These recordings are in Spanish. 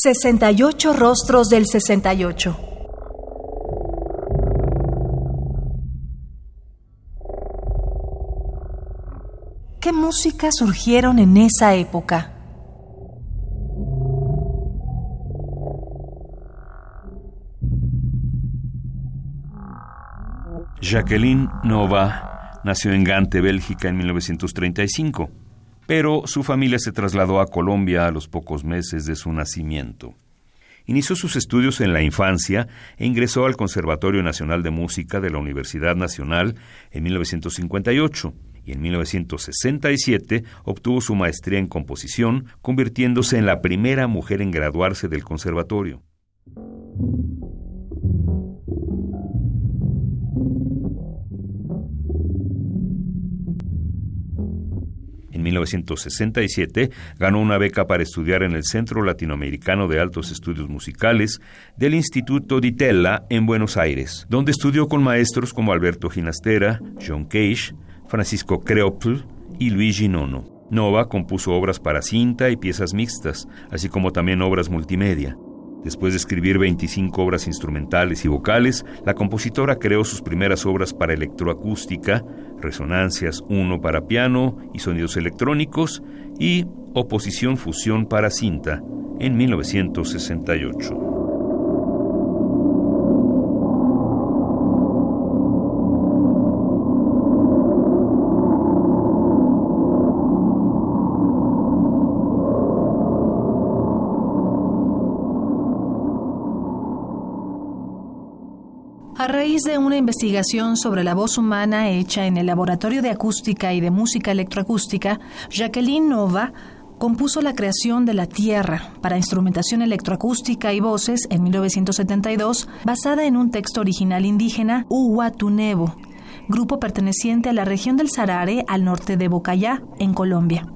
68 rostros del 68. ¿Qué música surgieron en esa época? Jacqueline Nova nació en Gante, Bélgica, en 1935 pero su familia se trasladó a Colombia a los pocos meses de su nacimiento. Inició sus estudios en la infancia e ingresó al Conservatorio Nacional de Música de la Universidad Nacional en 1958 y en 1967 obtuvo su maestría en composición, convirtiéndose en la primera mujer en graduarse del conservatorio. En 1967 ganó una beca para estudiar en el Centro Latinoamericano de Altos Estudios Musicales del Instituto Di Tella en Buenos Aires, donde estudió con maestros como Alberto Ginastera, John Cage, Francisco Creopl y Luigi Nono. Nova compuso obras para cinta y piezas mixtas, así como también obras multimedia. Después de escribir 25 obras instrumentales y vocales, la compositora creó sus primeras obras para electroacústica, Resonancias 1 para piano y sonidos electrónicos y Oposición Fusión para cinta en 1968. A raíz de una investigación sobre la voz humana hecha en el Laboratorio de Acústica y de Música Electroacústica, Jacqueline Nova compuso la creación de La Tierra para instrumentación electroacústica y voces en 1972, basada en un texto original indígena, Uhuatunevo, grupo perteneciente a la región del Sarare al norte de Bocayá, en Colombia.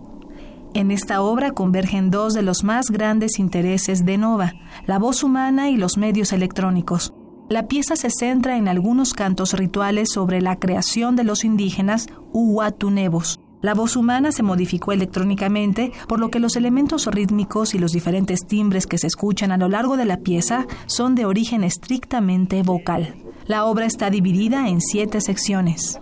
En esta obra convergen dos de los más grandes intereses de Nova, la voz humana y los medios electrónicos. La pieza se centra en algunos cantos rituales sobre la creación de los indígenas Uhuatunevos. La voz humana se modificó electrónicamente, por lo que los elementos rítmicos y los diferentes timbres que se escuchan a lo largo de la pieza son de origen estrictamente vocal. La obra está dividida en siete secciones.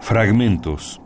Fragmentos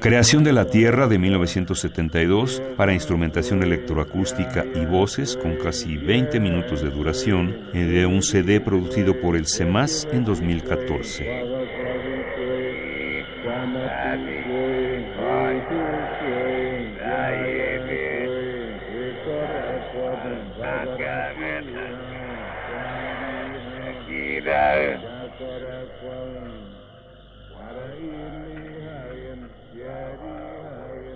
Creación de la Tierra de 1972 para instrumentación electroacústica y voces con casi 20 minutos de duración eh, de un CD producido por el CEMAS en 2014.